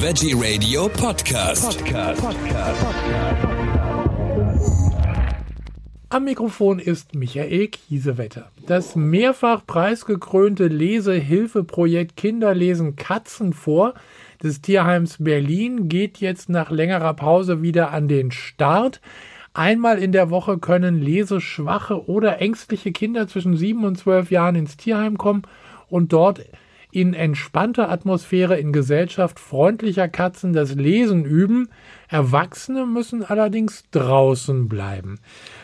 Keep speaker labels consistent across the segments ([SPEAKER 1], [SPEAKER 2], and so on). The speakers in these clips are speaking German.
[SPEAKER 1] Veggie Radio Podcast. Podcast. Podcast.
[SPEAKER 2] Am Mikrofon ist Michael Kiesewetter. Das mehrfach preisgekrönte Lesehilfeprojekt Kinder lesen Katzen vor des Tierheims Berlin geht jetzt nach längerer Pause wieder an den Start. Einmal in der Woche können leseschwache oder ängstliche Kinder zwischen sieben und zwölf Jahren ins Tierheim kommen und dort in entspannter Atmosphäre in Gesellschaft freundlicher Katzen das Lesen üben. Erwachsene müssen allerdings draußen bleiben.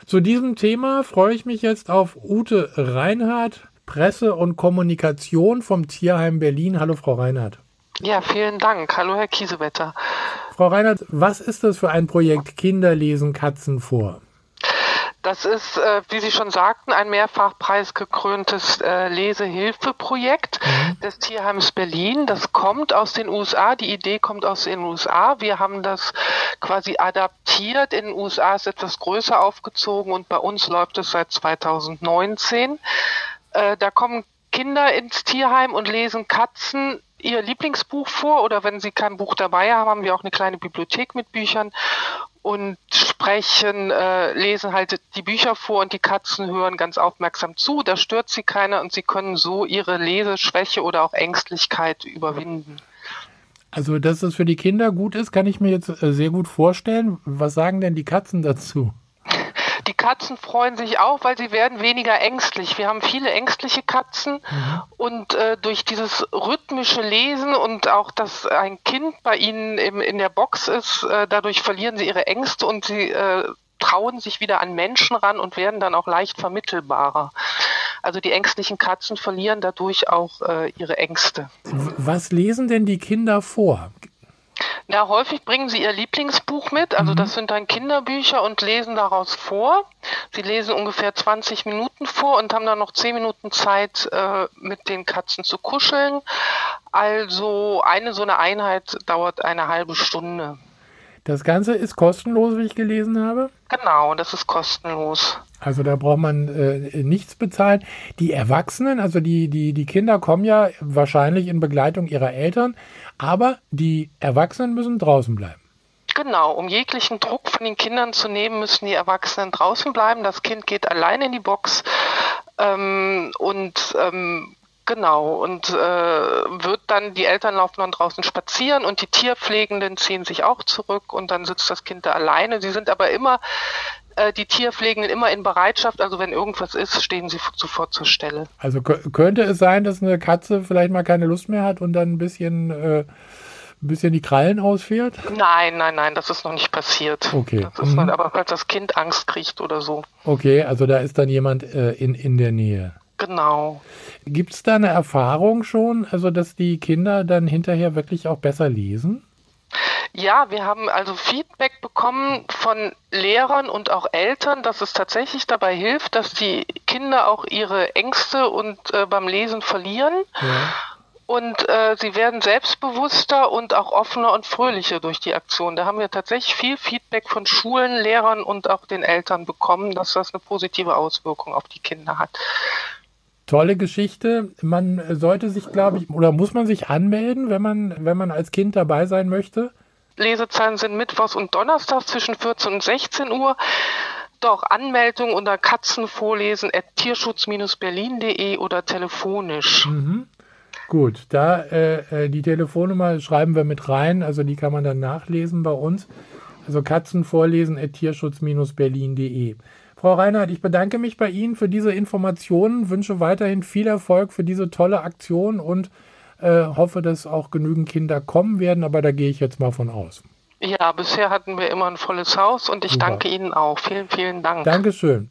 [SPEAKER 2] Zu diesem Thema freue ich mich jetzt auf Ute Reinhardt, Presse und Kommunikation vom Tierheim Berlin. Hallo, Frau Reinhardt.
[SPEAKER 3] Ja, vielen Dank. Hallo, Herr Kiesewetter.
[SPEAKER 2] Frau Reinhardt, was ist das für ein Projekt Kinder lesen Katzen vor?
[SPEAKER 3] Das ist, äh, wie Sie schon sagten, ein mehrfach preisgekröntes äh, Lesehilfeprojekt mhm. des Tierheims Berlin. Das kommt aus den USA. Die Idee kommt aus den USA. Wir haben das quasi adaptiert. In den USA ist etwas größer aufgezogen und bei uns läuft es seit 2019. Äh, da kommen Kinder ins Tierheim und lesen Katzen ihr Lieblingsbuch vor oder wenn sie kein Buch dabei haben, haben wir auch eine kleine Bibliothek mit Büchern und sprechen, äh, lesen halt die Bücher vor und die Katzen hören ganz aufmerksam zu. Da stört sie keiner und sie können so ihre Leseschwäche oder auch Ängstlichkeit überwinden.
[SPEAKER 2] Also, dass das für die Kinder gut ist, kann ich mir jetzt äh, sehr gut vorstellen. Was sagen denn die Katzen dazu?
[SPEAKER 3] Katzen freuen sich auch, weil sie werden weniger ängstlich. Wir haben viele ängstliche Katzen mhm. und äh, durch dieses rhythmische Lesen und auch, dass ein Kind bei ihnen im, in der Box ist, äh, dadurch verlieren sie ihre Ängste und sie äh, trauen sich wieder an Menschen ran und werden dann auch leicht vermittelbarer. Also die ängstlichen Katzen verlieren dadurch auch äh, ihre Ängste.
[SPEAKER 2] Was lesen denn die Kinder vor?
[SPEAKER 3] Na, häufig bringen sie ihr Lieblingsbuch mit. Also mhm. das sind dann Kinderbücher und lesen daraus vor. Sie lesen ungefähr 20 Minuten vor und haben dann noch 10 Minuten Zeit, äh, mit den Katzen zu kuscheln. Also eine so eine Einheit dauert eine halbe Stunde.
[SPEAKER 2] Das Ganze ist kostenlos, wie ich gelesen habe?
[SPEAKER 3] Genau, das ist kostenlos.
[SPEAKER 2] Also da braucht man äh, nichts bezahlen. Die Erwachsenen, also die, die, die Kinder kommen ja wahrscheinlich in Begleitung ihrer Eltern, aber die Erwachsenen müssen draußen bleiben.
[SPEAKER 3] Genau, um jeglichen Druck von den Kindern zu nehmen, müssen die Erwachsenen draußen bleiben. Das Kind geht allein in die Box ähm, und ähm, Genau, und äh, wird dann, die Eltern laufen dann draußen spazieren und die Tierpflegenden ziehen sich auch zurück und dann sitzt das Kind da alleine. Sie sind aber immer, äh, die Tierpflegenden immer in Bereitschaft, also wenn irgendwas ist, stehen sie sofort zur Stelle.
[SPEAKER 2] Also könnte es sein, dass eine Katze vielleicht mal keine Lust mehr hat und dann ein bisschen, äh, ein bisschen die Krallen ausfährt?
[SPEAKER 3] Nein, nein, nein, das ist noch nicht passiert.
[SPEAKER 2] Okay.
[SPEAKER 3] Das ist mhm. aber weil das Kind Angst kriegt oder so.
[SPEAKER 2] Okay, also da ist dann jemand äh, in, in der Nähe.
[SPEAKER 3] Genau.
[SPEAKER 2] Gibt es da eine Erfahrung schon, also dass die Kinder dann hinterher wirklich auch besser lesen?
[SPEAKER 3] Ja, wir haben also Feedback bekommen von Lehrern und auch Eltern, dass es tatsächlich dabei hilft, dass die Kinder auch ihre Ängste und äh, beim Lesen verlieren. Ja. Und äh, sie werden selbstbewusster und auch offener und fröhlicher durch die Aktion. Da haben wir tatsächlich viel Feedback von Schulen, Lehrern und auch den Eltern bekommen, dass das eine positive Auswirkung auf die Kinder hat.
[SPEAKER 2] Tolle Geschichte. Man sollte sich, glaube ich, oder muss man sich anmelden, wenn man, wenn man als Kind dabei sein möchte?
[SPEAKER 3] Lesezeiten sind Mittwochs und Donnerstags zwischen 14 und 16 Uhr. Doch Anmeldung unter katzenvorlesen at tierschutz-berlin.de oder telefonisch.
[SPEAKER 2] Mhm. Gut, da äh, äh, die Telefonnummer schreiben wir mit rein, also die kann man dann nachlesen bei uns. Also katzenvorlesen at tierschutz-berlin.de. Frau Reinhardt, ich bedanke mich bei Ihnen für diese Informationen, wünsche weiterhin viel Erfolg für diese tolle Aktion und äh, hoffe, dass auch genügend Kinder kommen werden, aber da gehe ich jetzt mal von aus.
[SPEAKER 3] Ja, bisher hatten wir immer ein volles Haus und ich Super. danke Ihnen auch. Vielen, vielen Dank.
[SPEAKER 2] Dankeschön.